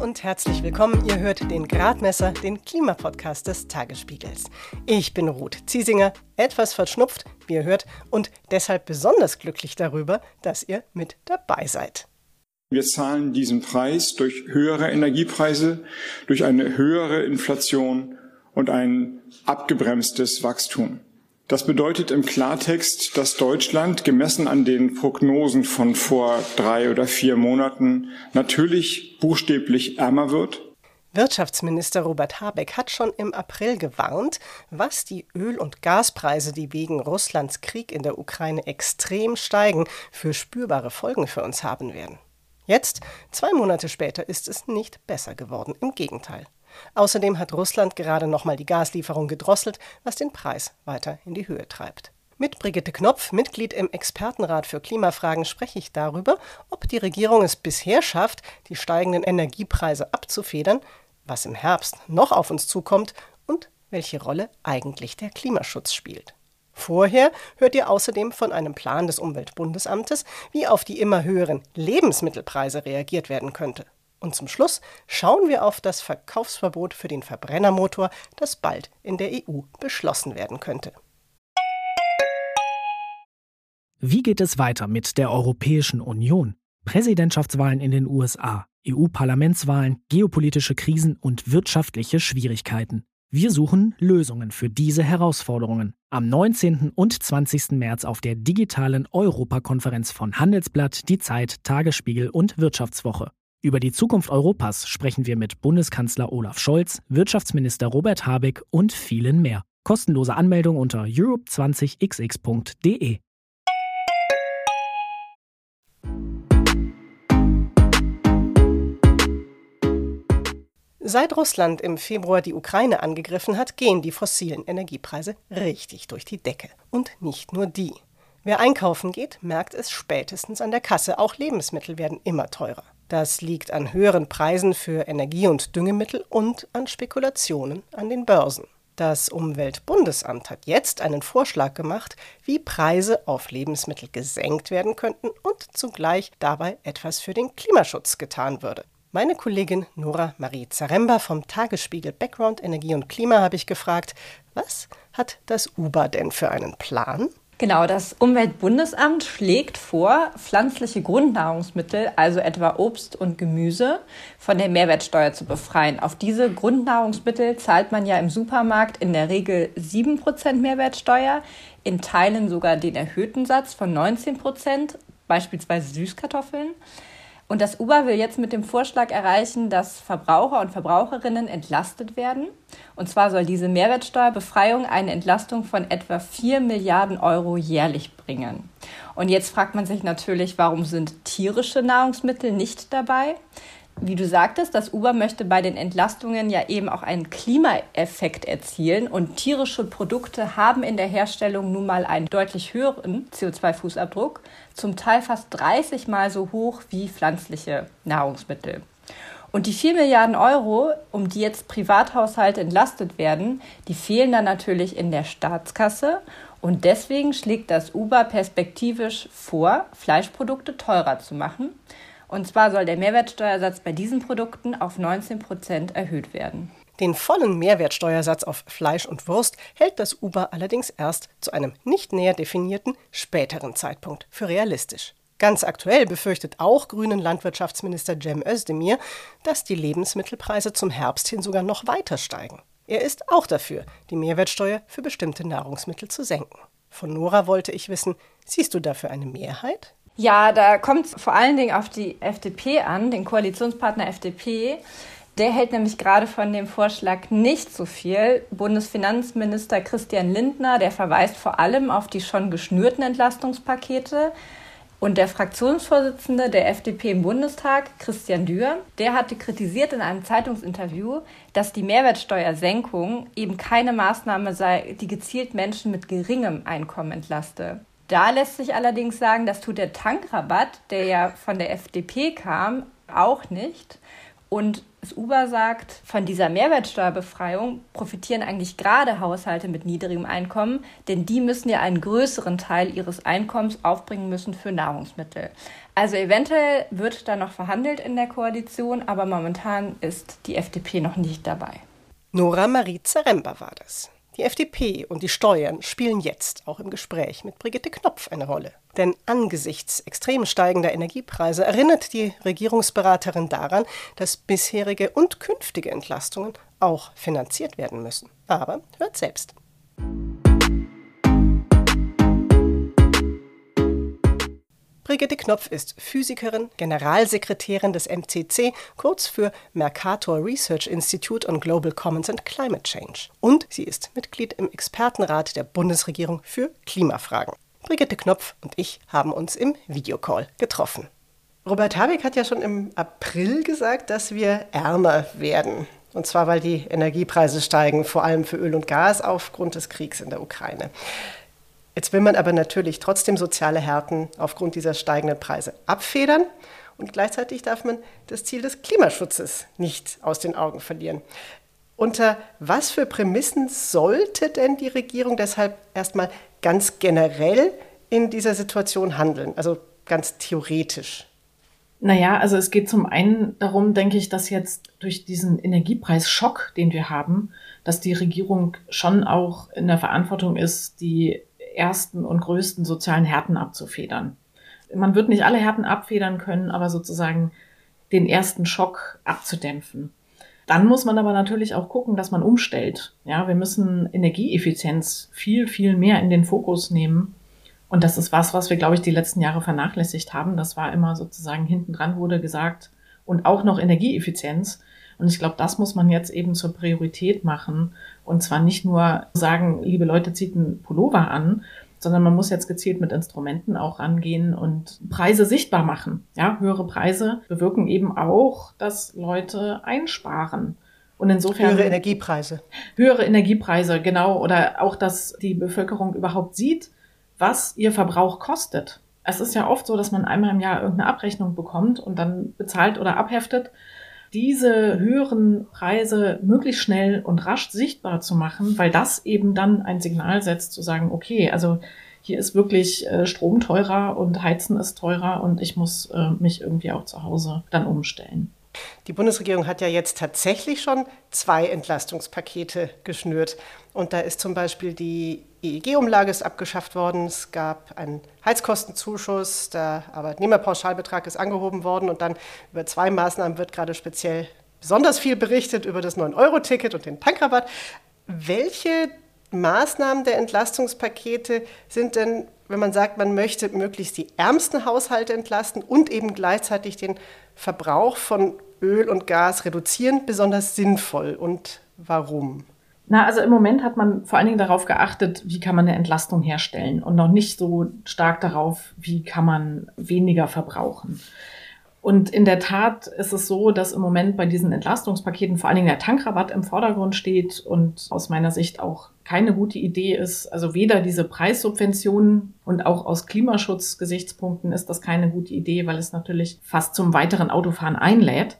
und herzlich willkommen. Ihr hört den Gradmesser, den Klimapodcast des Tagesspiegels. Ich bin Ruth Ziesinger, etwas verschnupft, wie ihr hört, und deshalb besonders glücklich darüber, dass ihr mit dabei seid. Wir zahlen diesen Preis durch höhere Energiepreise, durch eine höhere Inflation und ein abgebremstes Wachstum. Das bedeutet im Klartext, dass Deutschland gemessen an den Prognosen von vor drei oder vier Monaten natürlich buchstäblich ärmer wird. Wirtschaftsminister Robert Habeck hat schon im April gewarnt, was die Öl- und Gaspreise, die wegen Russlands Krieg in der Ukraine extrem steigen, für spürbare Folgen für uns haben werden. Jetzt, zwei Monate später, ist es nicht besser geworden. Im Gegenteil. Außerdem hat Russland gerade nochmal die Gaslieferung gedrosselt, was den Preis weiter in die Höhe treibt. Mit Brigitte Knopf, Mitglied im Expertenrat für Klimafragen, spreche ich darüber, ob die Regierung es bisher schafft, die steigenden Energiepreise abzufedern, was im Herbst noch auf uns zukommt und welche Rolle eigentlich der Klimaschutz spielt. Vorher hört ihr außerdem von einem Plan des Umweltbundesamtes, wie auf die immer höheren Lebensmittelpreise reagiert werden könnte. Und zum Schluss schauen wir auf das Verkaufsverbot für den Verbrennermotor, das bald in der EU beschlossen werden könnte. Wie geht es weiter mit der Europäischen Union? Präsidentschaftswahlen in den USA, EU-Parlamentswahlen, geopolitische Krisen und wirtschaftliche Schwierigkeiten. Wir suchen Lösungen für diese Herausforderungen. Am 19. und 20. März auf der digitalen Europakonferenz von Handelsblatt, Die Zeit, Tagesspiegel und Wirtschaftswoche. Über die Zukunft Europas sprechen wir mit Bundeskanzler Olaf Scholz, Wirtschaftsminister Robert Habeck und vielen mehr. Kostenlose Anmeldung unter europe20xx.de. Seit Russland im Februar die Ukraine angegriffen hat, gehen die fossilen Energiepreise richtig durch die Decke. Und nicht nur die. Wer einkaufen geht, merkt es spätestens an der Kasse. Auch Lebensmittel werden immer teurer. Das liegt an höheren Preisen für Energie- und Düngemittel und an Spekulationen an den Börsen. Das Umweltbundesamt hat jetzt einen Vorschlag gemacht, wie Preise auf Lebensmittel gesenkt werden könnten und zugleich dabei etwas für den Klimaschutz getan würde. Meine Kollegin Nora Marie Zaremba vom Tagesspiegel Background Energie und Klima habe ich gefragt, was hat das UBA denn für einen Plan? Genau, das Umweltbundesamt schlägt vor, pflanzliche Grundnahrungsmittel, also etwa Obst und Gemüse, von der Mehrwertsteuer zu befreien. Auf diese Grundnahrungsmittel zahlt man ja im Supermarkt in der Regel 7% Mehrwertsteuer, in Teilen sogar den erhöhten Satz von 19%, beispielsweise Süßkartoffeln. Und das UBA will jetzt mit dem Vorschlag erreichen, dass Verbraucher und Verbraucherinnen entlastet werden. Und zwar soll diese Mehrwertsteuerbefreiung eine Entlastung von etwa 4 Milliarden Euro jährlich bringen. Und jetzt fragt man sich natürlich, warum sind tierische Nahrungsmittel nicht dabei? Wie du sagtest, das Uber möchte bei den Entlastungen ja eben auch einen Klimaeffekt erzielen und tierische Produkte haben in der Herstellung nun mal einen deutlich höheren CO2-Fußabdruck, zum Teil fast 30 mal so hoch wie pflanzliche Nahrungsmittel. Und die 4 Milliarden Euro, um die jetzt Privathaushalte entlastet werden, die fehlen dann natürlich in der Staatskasse. Und deswegen schlägt das Uber perspektivisch vor, Fleischprodukte teurer zu machen. Und zwar soll der Mehrwertsteuersatz bei diesen Produkten auf 19 Prozent erhöht werden. Den vollen Mehrwertsteuersatz auf Fleisch und Wurst hält das Uber allerdings erst zu einem nicht näher definierten späteren Zeitpunkt für realistisch. Ganz aktuell befürchtet auch grünen Landwirtschaftsminister Cem Özdemir, dass die Lebensmittelpreise zum Herbst hin sogar noch weiter steigen. Er ist auch dafür, die Mehrwertsteuer für bestimmte Nahrungsmittel zu senken. Von Nora wollte ich wissen, siehst du dafür eine Mehrheit? Ja, da kommt es vor allen Dingen auf die FDP an, den Koalitionspartner FDP. Der hält nämlich gerade von dem Vorschlag nicht so viel. Bundesfinanzminister Christian Lindner, der verweist vor allem auf die schon geschnürten Entlastungspakete. Und der Fraktionsvorsitzende der FDP im Bundestag, Christian Dürr, der hatte kritisiert in einem Zeitungsinterview, dass die Mehrwertsteuersenkung eben keine Maßnahme sei, die gezielt Menschen mit geringem Einkommen entlaste. Da lässt sich allerdings sagen, das tut der Tankrabatt, der ja von der FDP kam, auch nicht. Und das Uber sagt, von dieser Mehrwertsteuerbefreiung profitieren eigentlich gerade Haushalte mit niedrigem Einkommen, denn die müssen ja einen größeren Teil ihres Einkommens aufbringen müssen für Nahrungsmittel. Also eventuell wird da noch verhandelt in der Koalition, aber momentan ist die FDP noch nicht dabei. Nora Marie Zaremba war das. Die FDP und die Steuern spielen jetzt auch im Gespräch mit Brigitte Knopf eine Rolle. Denn angesichts extrem steigender Energiepreise erinnert die Regierungsberaterin daran, dass bisherige und künftige Entlastungen auch finanziert werden müssen. Aber hört selbst. Brigitte Knopf ist Physikerin, Generalsekretärin des MCC, kurz für Mercator Research Institute on Global Commons and Climate Change. Und sie ist Mitglied im Expertenrat der Bundesregierung für Klimafragen. Brigitte Knopf und ich haben uns im Videocall getroffen. Robert Habeck hat ja schon im April gesagt, dass wir ärmer werden. Und zwar, weil die Energiepreise steigen, vor allem für Öl und Gas aufgrund des Kriegs in der Ukraine. Jetzt will man aber natürlich trotzdem soziale Härten aufgrund dieser steigenden Preise abfedern. Und gleichzeitig darf man das Ziel des Klimaschutzes nicht aus den Augen verlieren. Unter was für Prämissen sollte denn die Regierung deshalb erstmal ganz generell in dieser Situation handeln, also ganz theoretisch? Naja, also es geht zum einen darum, denke ich, dass jetzt durch diesen Energiepreisschock, den wir haben, dass die Regierung schon auch in der Verantwortung ist, die ersten und größten sozialen Härten abzufedern. Man wird nicht alle Härten abfedern können, aber sozusagen den ersten Schock abzudämpfen. Dann muss man aber natürlich auch gucken, dass man umstellt. Ja, wir müssen Energieeffizienz viel, viel mehr in den Fokus nehmen. Und das ist was, was wir, glaube ich, die letzten Jahre vernachlässigt haben. Das war immer sozusagen hinten dran wurde gesagt und auch noch Energieeffizienz. Und ich glaube, das muss man jetzt eben zur Priorität machen. Und zwar nicht nur sagen, liebe Leute, zieht einen Pullover an, sondern man muss jetzt gezielt mit Instrumenten auch rangehen und Preise sichtbar machen. Ja, höhere Preise bewirken eben auch, dass Leute einsparen. Und insofern. Höhere Energiepreise. Höhere Energiepreise, genau. Oder auch, dass die Bevölkerung überhaupt sieht, was ihr Verbrauch kostet. Es ist ja oft so, dass man einmal im Jahr irgendeine Abrechnung bekommt und dann bezahlt oder abheftet diese höheren Preise möglichst schnell und rasch sichtbar zu machen, weil das eben dann ein Signal setzt, zu sagen, okay, also hier ist wirklich äh, Strom teurer und Heizen ist teurer und ich muss äh, mich irgendwie auch zu Hause dann umstellen. Die Bundesregierung hat ja jetzt tatsächlich schon zwei Entlastungspakete geschnürt. Und da ist zum Beispiel die EEG-Umlage abgeschafft worden. Es gab einen Heizkostenzuschuss. Der Arbeitnehmerpauschalbetrag ist angehoben worden. Und dann über zwei Maßnahmen wird gerade speziell besonders viel berichtet über das 9-Euro-Ticket und den Tankrabatt. Welche Maßnahmen der Entlastungspakete sind denn, wenn man sagt, man möchte möglichst die ärmsten Haushalte entlasten und eben gleichzeitig den Verbrauch von Öl und Gas reduzieren, besonders sinnvoll und warum? Na, also im Moment hat man vor allen Dingen darauf geachtet, wie kann man eine Entlastung herstellen und noch nicht so stark darauf, wie kann man weniger verbrauchen. Und in der Tat ist es so, dass im Moment bei diesen Entlastungspaketen vor allen Dingen der Tankrabatt im Vordergrund steht und aus meiner Sicht auch keine gute Idee ist. Also weder diese Preissubventionen und auch aus Klimaschutzgesichtspunkten ist das keine gute Idee, weil es natürlich fast zum weiteren Autofahren einlädt.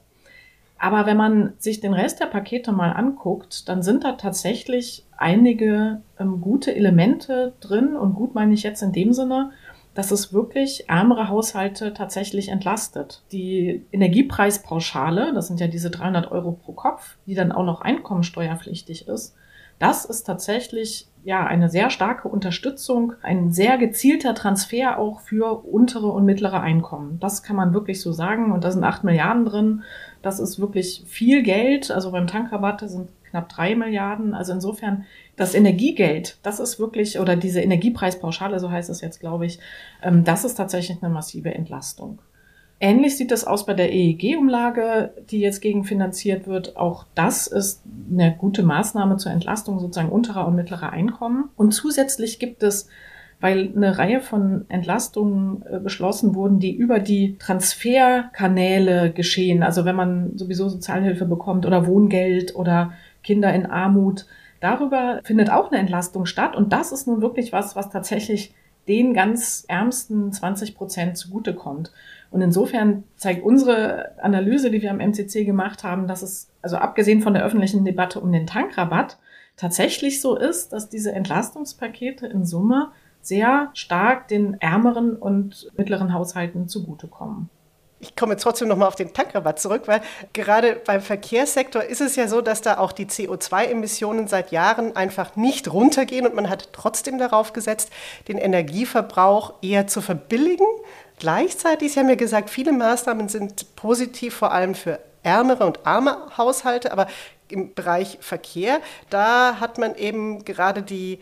Aber wenn man sich den Rest der Pakete mal anguckt, dann sind da tatsächlich einige ähm, gute Elemente drin. Und gut meine ich jetzt in dem Sinne, dass es wirklich ärmere Haushalte tatsächlich entlastet. Die Energiepreispauschale, das sind ja diese 300 Euro pro Kopf, die dann auch noch einkommensteuerpflichtig ist, das ist tatsächlich ja eine sehr starke Unterstützung, ein sehr gezielter Transfer auch für untere und mittlere Einkommen. Das kann man wirklich so sagen. Und da sind acht Milliarden drin. Das ist wirklich viel Geld. Also beim Tankrabatt sind knapp drei Milliarden. Also insofern das Energiegeld, das ist wirklich, oder diese Energiepreispauschale, so heißt es jetzt, glaube ich, ähm, das ist tatsächlich eine massive Entlastung. Ähnlich sieht es aus bei der EEG-Umlage, die jetzt gegenfinanziert wird. Auch das ist eine gute Maßnahme zur Entlastung sozusagen unterer und mittlerer Einkommen. Und zusätzlich gibt es weil eine Reihe von Entlastungen äh, beschlossen wurden, die über die Transferkanäle geschehen. Also wenn man sowieso Sozialhilfe bekommt oder Wohngeld oder Kinder in Armut, darüber findet auch eine Entlastung statt. Und das ist nun wirklich was, was tatsächlich den ganz ärmsten 20 Prozent zugutekommt. Und insofern zeigt unsere Analyse, die wir am MCC gemacht haben, dass es, also abgesehen von der öffentlichen Debatte um den Tankrabatt, tatsächlich so ist, dass diese Entlastungspakete in Summe sehr stark den ärmeren und mittleren Haushalten zugutekommen. Ich komme trotzdem nochmal auf den Tankrabatt zurück, weil gerade beim Verkehrssektor ist es ja so, dass da auch die CO2-Emissionen seit Jahren einfach nicht runtergehen und man hat trotzdem darauf gesetzt, den Energieverbrauch eher zu verbilligen. Gleichzeitig, Sie haben ja gesagt, viele Maßnahmen sind positiv, vor allem für ärmere und arme Haushalte, aber im Bereich Verkehr, da hat man eben gerade die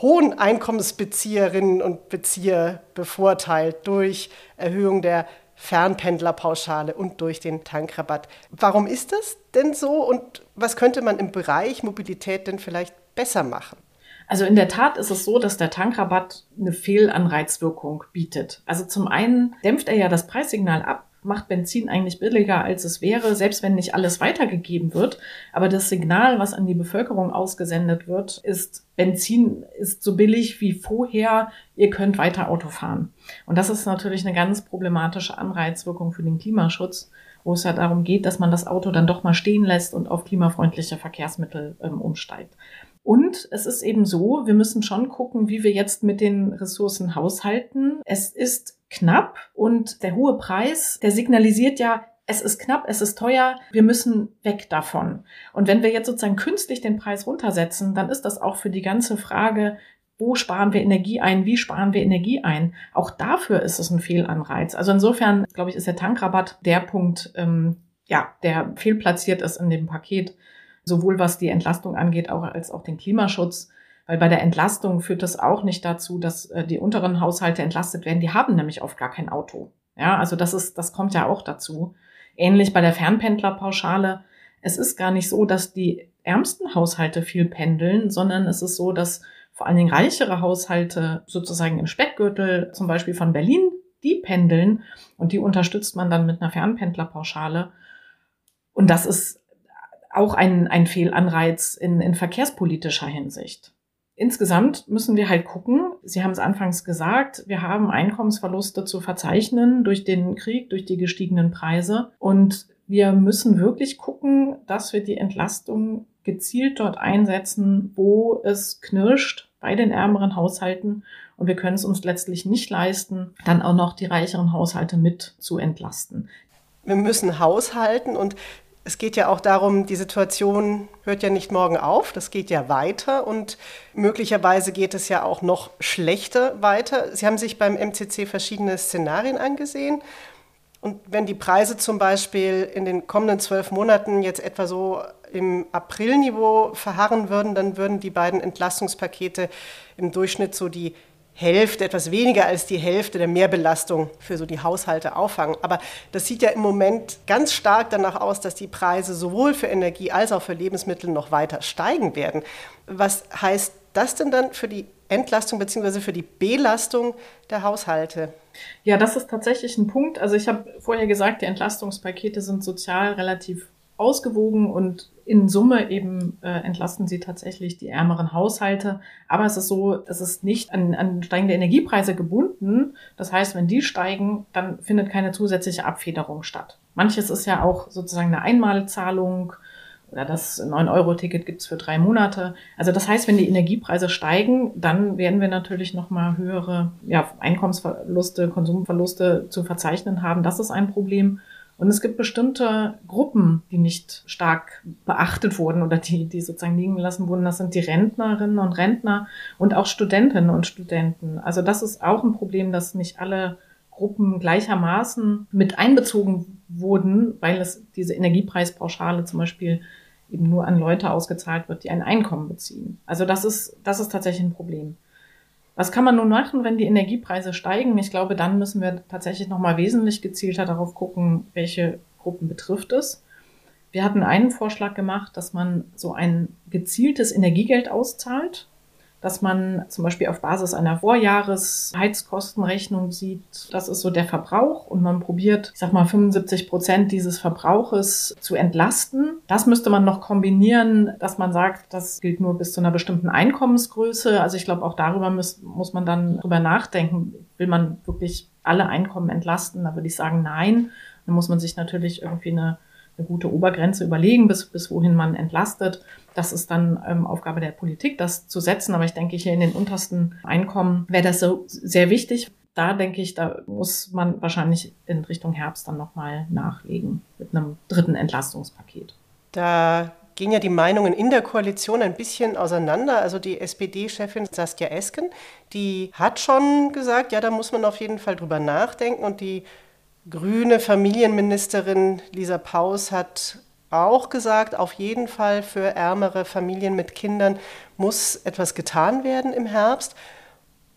hohen Einkommensbezieherinnen und Bezieher bevorteilt durch Erhöhung der Fernpendlerpauschale und durch den Tankrabatt. Warum ist das denn so und was könnte man im Bereich Mobilität denn vielleicht besser machen? Also in der Tat ist es so, dass der Tankrabatt eine Fehlanreizwirkung bietet. Also zum einen dämpft er ja das Preissignal ab, macht Benzin eigentlich billiger, als es wäre, selbst wenn nicht alles weitergegeben wird. Aber das Signal, was an die Bevölkerung ausgesendet wird, ist, Benzin ist so billig wie vorher, ihr könnt weiter Auto fahren. Und das ist natürlich eine ganz problematische Anreizwirkung für den Klimaschutz, wo es ja darum geht, dass man das Auto dann doch mal stehen lässt und auf klimafreundliche Verkehrsmittel ähm, umsteigt. Und es ist eben so, wir müssen schon gucken, wie wir jetzt mit den Ressourcen haushalten. Es ist knapp und der hohe Preis, der signalisiert ja, es ist knapp, es ist teuer, wir müssen weg davon. Und wenn wir jetzt sozusagen künstlich den Preis runtersetzen, dann ist das auch für die ganze Frage, wo sparen wir Energie ein, wie sparen wir Energie ein. Auch dafür ist es ein Fehlanreiz. Also insofern, glaube ich, ist der Tankrabatt der Punkt, ähm, ja, der fehlplatziert ist in dem Paket, sowohl was die Entlastung angeht, auch als auch den Klimaschutz. Weil bei der Entlastung führt das auch nicht dazu, dass äh, die unteren Haushalte entlastet werden. Die haben nämlich oft gar kein Auto. Ja, also das ist, das kommt ja auch dazu. Ähnlich bei der Fernpendlerpauschale. Es ist gar nicht so, dass die ärmsten Haushalte viel pendeln, sondern es ist so, dass vor allen Dingen reichere Haushalte sozusagen im Speckgürtel, zum Beispiel von Berlin, die pendeln und die unterstützt man dann mit einer Fernpendlerpauschale. Und das ist auch ein, ein Fehlanreiz in, in verkehrspolitischer Hinsicht. Insgesamt müssen wir halt gucken, Sie haben es anfangs gesagt, wir haben Einkommensverluste zu verzeichnen durch den Krieg, durch die gestiegenen Preise. Und wir müssen wirklich gucken, dass wir die Entlastung gezielt dort einsetzen, wo es knirscht bei den ärmeren Haushalten. Und wir können es uns letztlich nicht leisten, dann auch noch die reicheren Haushalte mit zu entlasten. Wir müssen haushalten und es geht ja auch darum, die Situation hört ja nicht morgen auf, das geht ja weiter und möglicherweise geht es ja auch noch schlechter weiter. Sie haben sich beim MCC verschiedene Szenarien angesehen. Und wenn die Preise zum Beispiel in den kommenden zwölf Monaten jetzt etwa so im Aprilniveau verharren würden, dann würden die beiden Entlastungspakete im Durchschnitt so die Hälfte, etwas weniger als die Hälfte der Mehrbelastung für so die Haushalte auffangen. Aber das sieht ja im Moment ganz stark danach aus, dass die Preise sowohl für Energie als auch für Lebensmittel noch weiter steigen werden. Was heißt das denn dann für die Entlastung bzw. für die Belastung der Haushalte? Ja, das ist tatsächlich ein Punkt. Also ich habe vorher gesagt, die Entlastungspakete sind sozial relativ ausgewogen und in Summe eben äh, entlasten sie tatsächlich die ärmeren Haushalte. Aber es ist so, es ist nicht an, an steigende Energiepreise gebunden. Das heißt, wenn die steigen, dann findet keine zusätzliche Abfederung statt. Manches ist ja auch sozusagen eine Einmalzahlung oder das 9-Euro-Ticket gibt's für drei Monate. Also das heißt, wenn die Energiepreise steigen, dann werden wir natürlich nochmal höhere ja, Einkommensverluste, Konsumverluste zu verzeichnen haben. Das ist ein Problem. Und es gibt bestimmte Gruppen, die nicht stark beachtet wurden oder die, die sozusagen liegen gelassen wurden. Das sind die Rentnerinnen und Rentner und auch Studentinnen und Studenten. Also das ist auch ein Problem, dass nicht alle Gruppen gleichermaßen mit einbezogen wurden, weil es diese Energiepreispauschale zum Beispiel eben nur an Leute ausgezahlt wird, die ein Einkommen beziehen. Also das ist, das ist tatsächlich ein Problem. Was kann man nun machen, wenn die Energiepreise steigen? Ich glaube, dann müssen wir tatsächlich nochmal wesentlich gezielter darauf gucken, welche Gruppen betrifft es. Wir hatten einen Vorschlag gemacht, dass man so ein gezieltes Energiegeld auszahlt dass man zum Beispiel auf Basis einer Vorjahresheizkostenrechnung sieht, das ist so der Verbrauch und man probiert, ich sag mal, 75 Prozent dieses Verbrauches zu entlasten. Das müsste man noch kombinieren, dass man sagt, das gilt nur bis zu einer bestimmten Einkommensgröße. Also ich glaube, auch darüber muss, muss man dann drüber nachdenken. Will man wirklich alle Einkommen entlasten? Da würde ich sagen, nein. Dann muss man sich natürlich irgendwie eine eine gute Obergrenze überlegen, bis, bis wohin man entlastet. Das ist dann ähm, Aufgabe der Politik, das zu setzen. Aber ich denke, hier in den untersten Einkommen wäre das so sehr wichtig. Da denke ich, da muss man wahrscheinlich in Richtung Herbst dann nochmal nachlegen mit einem dritten Entlastungspaket. Da gehen ja die Meinungen in der Koalition ein bisschen auseinander. Also die SPD-Chefin Saskia Esken, die hat schon gesagt, ja, da muss man auf jeden Fall drüber nachdenken. Und die grüne Familienministerin Lisa Paus hat auch gesagt, auf jeden Fall für ärmere Familien mit Kindern muss etwas getan werden im Herbst.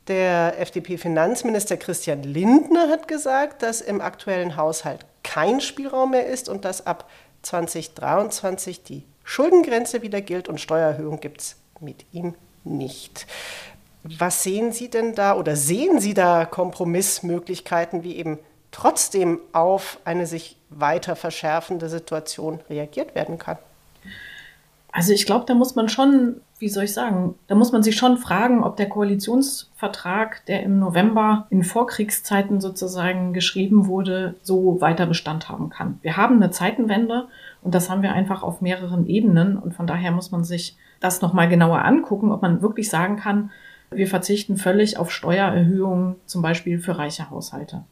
Der FDP-Finanzminister Christian Lindner hat gesagt, dass im aktuellen Haushalt kein Spielraum mehr ist und dass ab 2023 die Schuldengrenze wieder gilt und Steuererhöhung gibt es mit ihm nicht. Was sehen Sie denn da oder sehen Sie da Kompromissmöglichkeiten wie eben trotzdem auf eine sich weiter verschärfende Situation reagiert werden kann? Also ich glaube, da muss man schon, wie soll ich sagen, da muss man sich schon fragen, ob der Koalitionsvertrag, der im November in Vorkriegszeiten sozusagen geschrieben wurde, so weiter Bestand haben kann. Wir haben eine Zeitenwende und das haben wir einfach auf mehreren Ebenen und von daher muss man sich das nochmal genauer angucken, ob man wirklich sagen kann, wir verzichten völlig auf Steuererhöhungen, zum Beispiel für reiche Haushalte.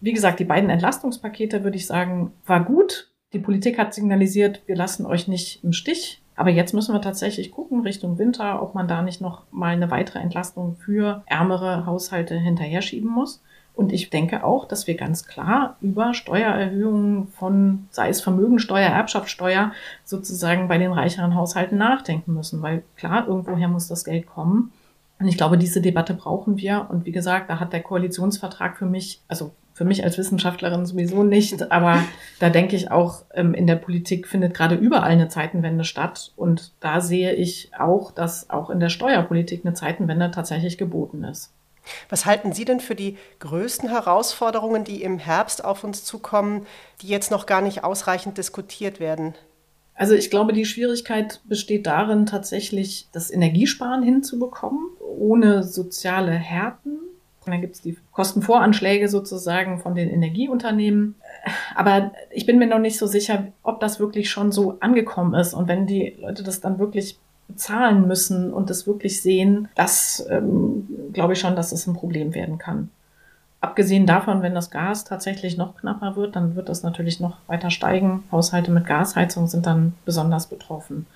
Wie gesagt, die beiden Entlastungspakete, würde ich sagen, war gut. Die Politik hat signalisiert, wir lassen euch nicht im Stich. Aber jetzt müssen wir tatsächlich gucken Richtung Winter, ob man da nicht noch mal eine weitere Entlastung für ärmere Haushalte hinterher schieben muss. Und ich denke auch, dass wir ganz klar über Steuererhöhungen von, sei es Vermögensteuer, Erbschaftssteuer, sozusagen bei den reicheren Haushalten nachdenken müssen. Weil klar, irgendwoher muss das Geld kommen. Und ich glaube, diese Debatte brauchen wir. Und wie gesagt, da hat der Koalitionsvertrag für mich, also für mich als Wissenschaftlerin sowieso nicht, aber da denke ich auch, ähm, in der Politik findet gerade überall eine Zeitenwende statt. Und da sehe ich auch, dass auch in der Steuerpolitik eine Zeitenwende tatsächlich geboten ist. Was halten Sie denn für die größten Herausforderungen, die im Herbst auf uns zukommen, die jetzt noch gar nicht ausreichend diskutiert werden? Also ich glaube, die Schwierigkeit besteht darin, tatsächlich das Energiesparen hinzubekommen, ohne soziale Härten und dann gibt es die Kostenvoranschläge sozusagen von den Energieunternehmen. Aber ich bin mir noch nicht so sicher, ob das wirklich schon so angekommen ist. Und wenn die Leute das dann wirklich bezahlen müssen und das wirklich sehen, das ähm, glaube ich schon, dass es das ein Problem werden kann. Abgesehen davon, wenn das Gas tatsächlich noch knapper wird, dann wird das natürlich noch weiter steigen. Haushalte mit Gasheizung sind dann besonders betroffen.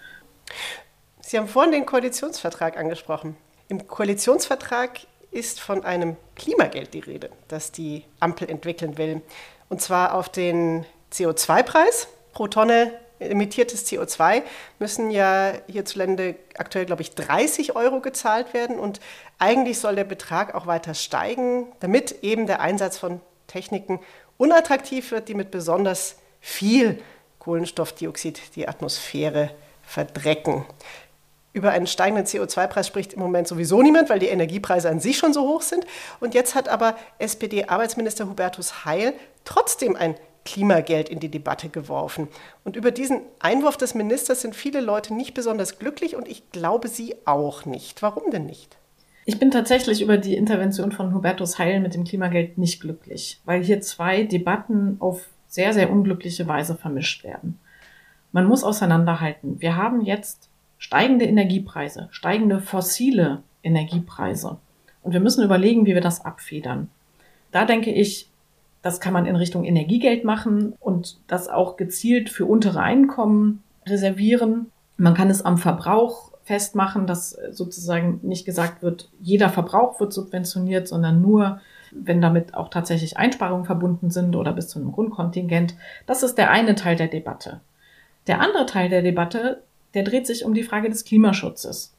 Sie haben vorhin den Koalitionsvertrag angesprochen. Im Koalitionsvertrag ist von einem Klimageld die Rede, das die Ampel entwickeln will. Und zwar auf den CO2-Preis pro Tonne emittiertes CO2 müssen ja hierzulande aktuell, glaube ich, 30 Euro gezahlt werden. Und eigentlich soll der Betrag auch weiter steigen, damit eben der Einsatz von Techniken unattraktiv wird, die mit besonders viel Kohlenstoffdioxid die Atmosphäre verdrecken. Über einen steigenden CO2-Preis spricht im Moment sowieso niemand, weil die Energiepreise an sich schon so hoch sind. Und jetzt hat aber SPD-Arbeitsminister Hubertus Heil trotzdem ein Klimageld in die Debatte geworfen. Und über diesen Einwurf des Ministers sind viele Leute nicht besonders glücklich und ich glaube, Sie auch nicht. Warum denn nicht? Ich bin tatsächlich über die Intervention von Hubertus Heil mit dem Klimageld nicht glücklich, weil hier zwei Debatten auf sehr, sehr unglückliche Weise vermischt werden. Man muss auseinanderhalten. Wir haben jetzt steigende Energiepreise, steigende fossile Energiepreise. Und wir müssen überlegen, wie wir das abfedern. Da denke ich, das kann man in Richtung Energiegeld machen und das auch gezielt für untere Einkommen reservieren. Man kann es am Verbrauch festmachen, dass sozusagen nicht gesagt wird, jeder Verbrauch wird subventioniert, sondern nur, wenn damit auch tatsächlich Einsparungen verbunden sind oder bis zu einem Grundkontingent. Das ist der eine Teil der Debatte. Der andere Teil der Debatte der dreht sich um die Frage des Klimaschutzes.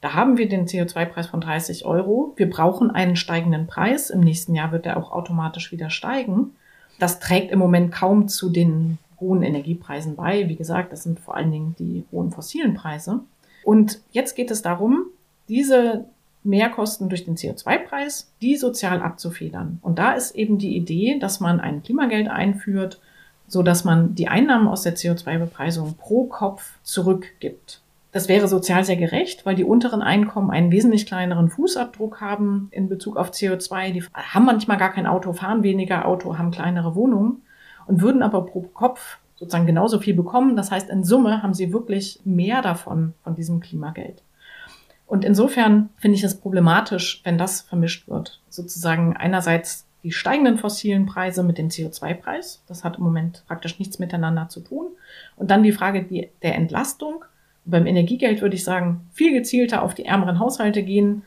Da haben wir den CO2-Preis von 30 Euro. Wir brauchen einen steigenden Preis. Im nächsten Jahr wird er auch automatisch wieder steigen. Das trägt im Moment kaum zu den hohen Energiepreisen bei. Wie gesagt, das sind vor allen Dingen die hohen fossilen Preise. Und jetzt geht es darum, diese Mehrkosten durch den CO2-Preis, die sozial abzufedern. Und da ist eben die Idee, dass man ein Klimageld einführt, so dass man die Einnahmen aus der CO2-Bepreisung pro Kopf zurückgibt. Das wäre sozial sehr gerecht, weil die unteren Einkommen einen wesentlich kleineren Fußabdruck haben in Bezug auf CO2. Die haben manchmal gar kein Auto, fahren weniger Auto, haben kleinere Wohnungen und würden aber pro Kopf sozusagen genauso viel bekommen. Das heißt, in Summe haben sie wirklich mehr davon, von diesem Klimageld. Und insofern finde ich es problematisch, wenn das vermischt wird. Sozusagen einerseits die steigenden fossilen Preise mit dem CO2-Preis. Das hat im Moment praktisch nichts miteinander zu tun. Und dann die Frage der Entlastung beim Energiegeld würde ich sagen, viel gezielter auf die ärmeren Haushalte gehen.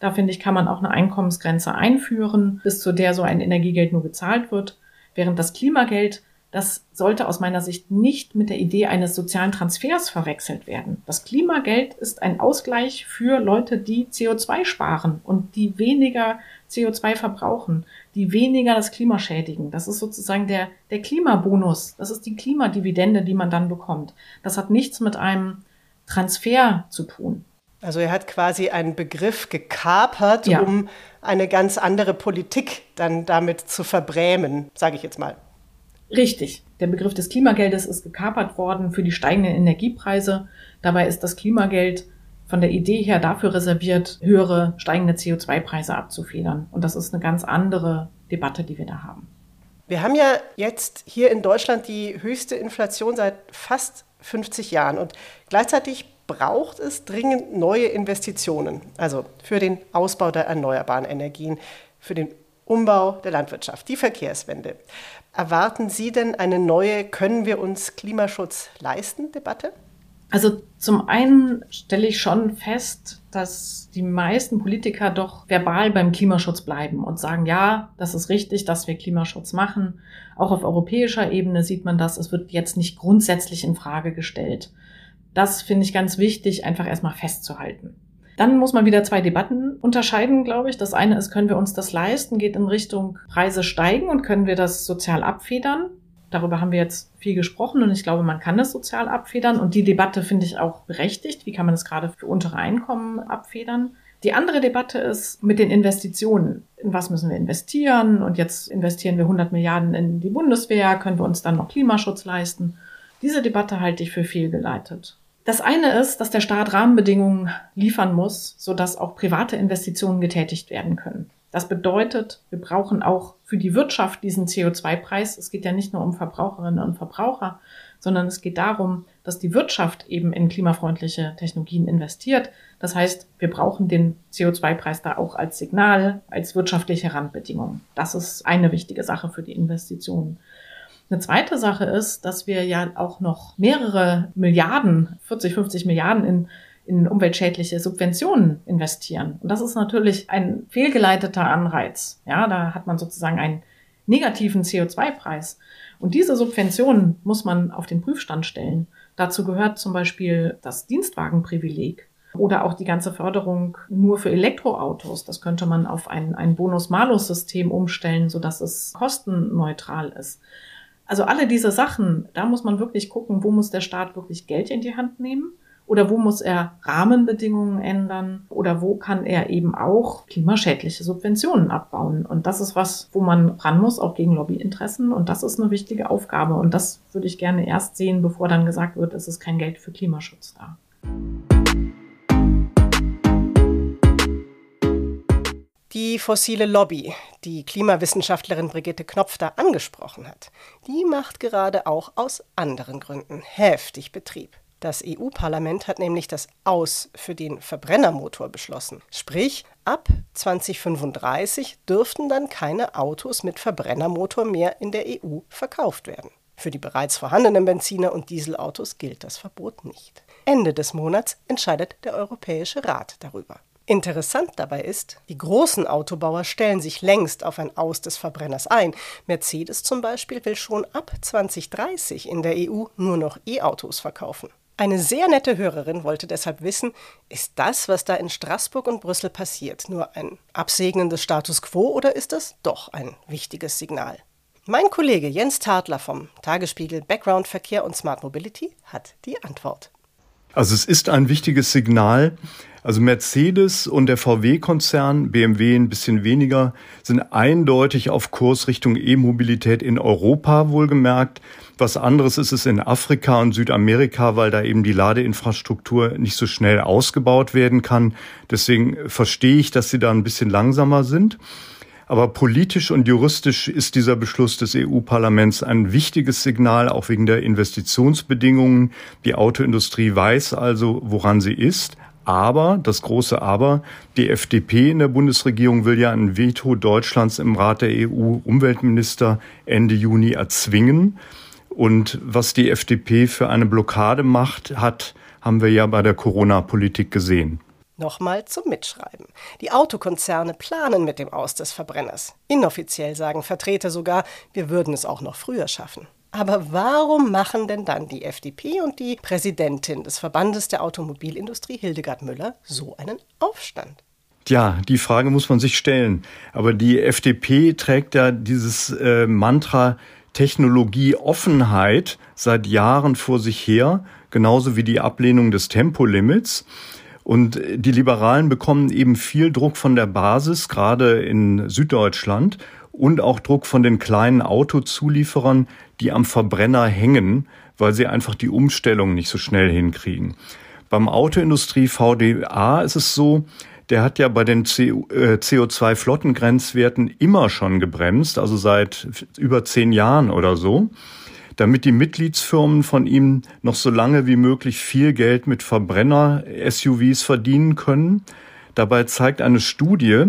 Da finde ich, kann man auch eine Einkommensgrenze einführen, bis zu der so ein Energiegeld nur gezahlt wird. Während das Klimageld, das sollte aus meiner Sicht nicht mit der Idee eines sozialen Transfers verwechselt werden. Das Klimageld ist ein Ausgleich für Leute, die CO2 sparen und die weniger CO2 verbrauchen, die weniger das Klima schädigen. Das ist sozusagen der, der Klimabonus. Das ist die Klimadividende, die man dann bekommt. Das hat nichts mit einem Transfer zu tun. Also er hat quasi einen Begriff gekapert, ja. um eine ganz andere Politik dann damit zu verbrämen, sage ich jetzt mal. Richtig. Der Begriff des Klimageldes ist gekapert worden für die steigenden Energiepreise. Dabei ist das Klimageld von der Idee her dafür reserviert, höhere steigende CO2-Preise abzufedern. Und das ist eine ganz andere Debatte, die wir da haben. Wir haben ja jetzt hier in Deutschland die höchste Inflation seit fast 50 Jahren. Und gleichzeitig braucht es dringend neue Investitionen, also für den Ausbau der erneuerbaren Energien, für den Umbau der Landwirtschaft, die Verkehrswende. Erwarten Sie denn eine neue Können wir uns Klimaschutz leisten Debatte? Also zum einen stelle ich schon fest, dass die meisten Politiker doch verbal beim Klimaschutz bleiben und sagen, ja, das ist richtig, dass wir Klimaschutz machen. Auch auf europäischer Ebene sieht man das. Es wird jetzt nicht grundsätzlich in Frage gestellt. Das finde ich ganz wichtig, einfach erstmal festzuhalten. Dann muss man wieder zwei Debatten unterscheiden, glaube ich. Das eine ist, können wir uns das leisten, geht in Richtung Preise steigen und können wir das sozial abfedern? Darüber haben wir jetzt viel gesprochen und ich glaube, man kann das sozial abfedern. Und die Debatte finde ich auch berechtigt. Wie kann man das gerade für untere Einkommen abfedern? Die andere Debatte ist mit den Investitionen. In was müssen wir investieren? Und jetzt investieren wir 100 Milliarden in die Bundeswehr. Können wir uns dann noch Klimaschutz leisten? Diese Debatte halte ich für fehlgeleitet. Das eine ist, dass der Staat Rahmenbedingungen liefern muss, sodass auch private Investitionen getätigt werden können. Das bedeutet, wir brauchen auch für die Wirtschaft diesen CO2-Preis. Es geht ja nicht nur um Verbraucherinnen und Verbraucher, sondern es geht darum, dass die Wirtschaft eben in klimafreundliche Technologien investiert. Das heißt, wir brauchen den CO2-Preis da auch als Signal, als wirtschaftliche Randbedingung. Das ist eine wichtige Sache für die Investitionen. Eine zweite Sache ist, dass wir ja auch noch mehrere Milliarden, 40, 50 Milliarden in in umweltschädliche Subventionen investieren. Und das ist natürlich ein fehlgeleiteter Anreiz. Ja, da hat man sozusagen einen negativen CO2-Preis. Und diese Subventionen muss man auf den Prüfstand stellen. Dazu gehört zum Beispiel das Dienstwagenprivileg oder auch die ganze Förderung nur für Elektroautos. Das könnte man auf ein, ein Bonus-Malus-System umstellen, sodass es kostenneutral ist. Also alle diese Sachen, da muss man wirklich gucken, wo muss der Staat wirklich Geld in die Hand nehmen oder wo muss er Rahmenbedingungen ändern? Oder wo kann er eben auch klimaschädliche Subventionen abbauen? Und das ist was, wo man ran muss, auch gegen Lobbyinteressen. Und das ist eine wichtige Aufgabe. Und das würde ich gerne erst sehen, bevor dann gesagt wird, es ist kein Geld für Klimaschutz da. Die fossile Lobby, die Klimawissenschaftlerin Brigitte Knopf da angesprochen hat, die macht gerade auch aus anderen Gründen heftig Betrieb. Das EU-Parlament hat nämlich das Aus für den Verbrennermotor beschlossen. Sprich, ab 2035 dürften dann keine Autos mit Verbrennermotor mehr in der EU verkauft werden. Für die bereits vorhandenen Benziner- und Dieselautos gilt das Verbot nicht. Ende des Monats entscheidet der Europäische Rat darüber. Interessant dabei ist, die großen Autobauer stellen sich längst auf ein Aus des Verbrenners ein. Mercedes zum Beispiel will schon ab 2030 in der EU nur noch E-Autos verkaufen. Eine sehr nette Hörerin wollte deshalb wissen, ist das, was da in Straßburg und Brüssel passiert, nur ein Absegnen des Status quo oder ist das doch ein wichtiges Signal? Mein Kollege Jens Tadler vom Tagesspiegel Background Verkehr und Smart Mobility hat die Antwort. Also es ist ein wichtiges Signal. Also Mercedes und der VW-Konzern, BMW ein bisschen weniger, sind eindeutig auf Kurs Richtung E-Mobilität in Europa wohlgemerkt. Was anderes ist es in Afrika und Südamerika, weil da eben die Ladeinfrastruktur nicht so schnell ausgebaut werden kann. Deswegen verstehe ich, dass sie da ein bisschen langsamer sind. Aber politisch und juristisch ist dieser Beschluss des EU-Parlaments ein wichtiges Signal, auch wegen der Investitionsbedingungen. Die Autoindustrie weiß also, woran sie ist. Aber, das große Aber, die FDP in der Bundesregierung will ja ein Veto Deutschlands im Rat der EU-Umweltminister Ende Juni erzwingen. Und was die FDP für eine Blockade macht, hat, haben wir ja bei der Corona-Politik gesehen. Nochmal zum Mitschreiben. Die Autokonzerne planen mit dem Aus des Verbrenners. Inoffiziell sagen Vertreter sogar, wir würden es auch noch früher schaffen. Aber warum machen denn dann die FDP und die Präsidentin des Verbandes der Automobilindustrie, Hildegard Müller, so einen Aufstand? Ja, die Frage muss man sich stellen. Aber die FDP trägt ja dieses äh, Mantra Technologieoffenheit seit Jahren vor sich her, genauso wie die Ablehnung des Tempolimits. Und die Liberalen bekommen eben viel Druck von der Basis, gerade in Süddeutschland, und auch Druck von den kleinen Autozulieferern, die am Verbrenner hängen, weil sie einfach die Umstellung nicht so schnell hinkriegen. Beim Autoindustrie VDA ist es so, der hat ja bei den CO2-Flottengrenzwerten äh, immer schon gebremst, also seit über zehn Jahren oder so damit die Mitgliedsfirmen von ihm noch so lange wie möglich viel Geld mit Verbrenner-SUVs verdienen können. Dabei zeigt eine Studie,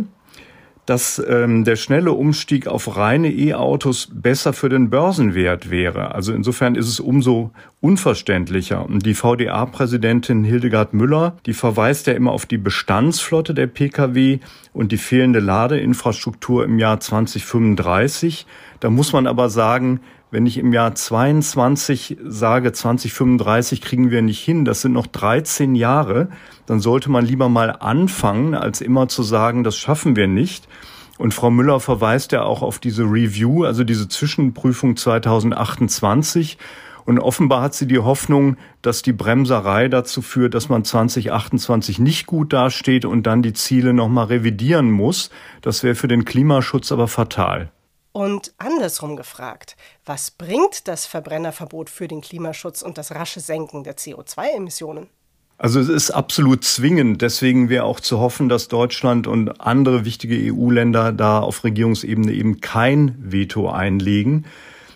dass ähm, der schnelle Umstieg auf reine E-Autos besser für den Börsenwert wäre. Also insofern ist es umso unverständlicher. Und die VDA-Präsidentin Hildegard Müller, die verweist ja immer auf die Bestandsflotte der Pkw und die fehlende Ladeinfrastruktur im Jahr 2035. Da muss man aber sagen, wenn ich im Jahr 22 sage, 2035 kriegen wir nicht hin, das sind noch 13 Jahre, dann sollte man lieber mal anfangen, als immer zu sagen, das schaffen wir nicht. Und Frau Müller verweist ja auch auf diese Review, also diese Zwischenprüfung 2028. Und offenbar hat sie die Hoffnung, dass die Bremserei dazu führt, dass man 2028 nicht gut dasteht und dann die Ziele nochmal revidieren muss. Das wäre für den Klimaschutz aber fatal. Und andersrum gefragt, was bringt das Verbrennerverbot für den Klimaschutz und das rasche Senken der CO2-Emissionen? Also es ist absolut zwingend. Deswegen wäre auch zu hoffen, dass Deutschland und andere wichtige EU-Länder da auf Regierungsebene eben kein Veto einlegen.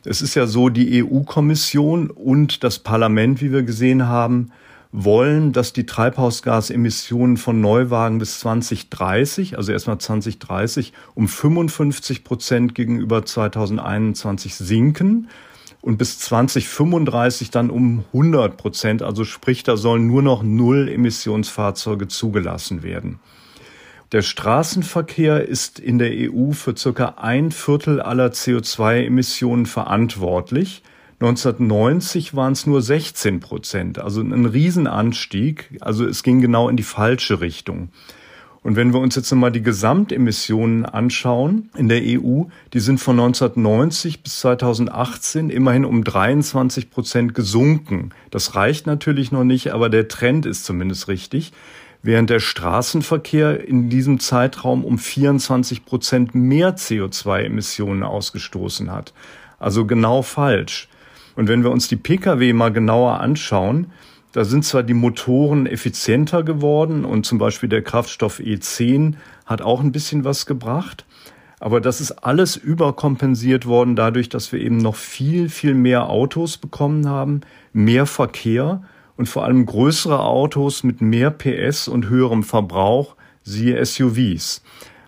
Es ist ja so, die EU-Kommission und das Parlament, wie wir gesehen haben, wollen, dass die Treibhausgasemissionen von Neuwagen bis 2030, also erstmal 2030, um 55 Prozent gegenüber 2021 sinken und bis 2035 dann um 100 Prozent. Also sprich, da sollen nur noch Null Emissionsfahrzeuge zugelassen werden. Der Straßenverkehr ist in der EU für circa ein Viertel aller CO2-Emissionen verantwortlich. 1990 waren es nur 16 Prozent, also ein Riesenanstieg. Also es ging genau in die falsche Richtung. Und wenn wir uns jetzt mal die Gesamtemissionen anschauen in der EU, die sind von 1990 bis 2018 immerhin um 23 Prozent gesunken. Das reicht natürlich noch nicht, aber der Trend ist zumindest richtig. Während der Straßenverkehr in diesem Zeitraum um 24 Prozent mehr CO2-Emissionen ausgestoßen hat. Also genau falsch. Und wenn wir uns die Pkw mal genauer anschauen, da sind zwar die Motoren effizienter geworden und zum Beispiel der Kraftstoff E10 hat auch ein bisschen was gebracht, aber das ist alles überkompensiert worden dadurch, dass wir eben noch viel, viel mehr Autos bekommen haben, mehr Verkehr und vor allem größere Autos mit mehr PS und höherem Verbrauch, siehe SUVs.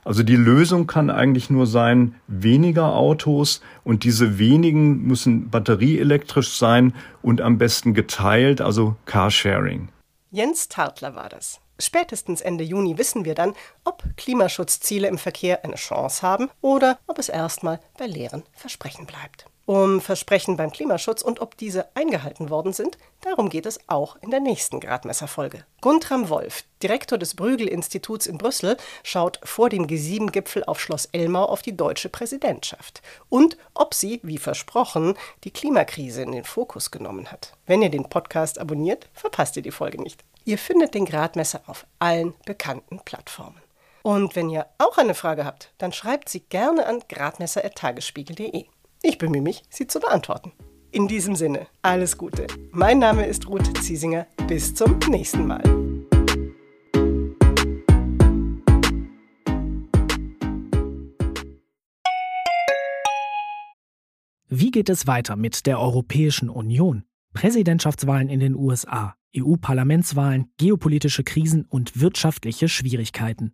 Also die Lösung kann eigentlich nur sein, weniger Autos und diese wenigen müssen batterieelektrisch sein und am besten geteilt, also Carsharing. Jens Tartler war das. Spätestens Ende Juni wissen wir dann, ob Klimaschutzziele im Verkehr eine Chance haben oder ob es erstmal bei leeren Versprechen bleibt um Versprechen beim Klimaschutz und ob diese eingehalten worden sind, darum geht es auch in der nächsten Gradmesserfolge. Guntram Wolf, Direktor des Brügel-Instituts in Brüssel, schaut vor dem G7-Gipfel auf Schloss Elmau auf die deutsche Präsidentschaft und ob sie, wie versprochen, die Klimakrise in den Fokus genommen hat. Wenn ihr den Podcast abonniert, verpasst ihr die Folge nicht. Ihr findet den Gradmesser auf allen bekannten Plattformen. Und wenn ihr auch eine Frage habt, dann schreibt sie gerne an gradmesser.tagesspiegel.de. Ich bemühe mich, sie zu beantworten. In diesem Sinne, alles Gute. Mein Name ist Ruth Ziesinger. Bis zum nächsten Mal. Wie geht es weiter mit der Europäischen Union? Präsidentschaftswahlen in den USA, EU-Parlamentswahlen, geopolitische Krisen und wirtschaftliche Schwierigkeiten.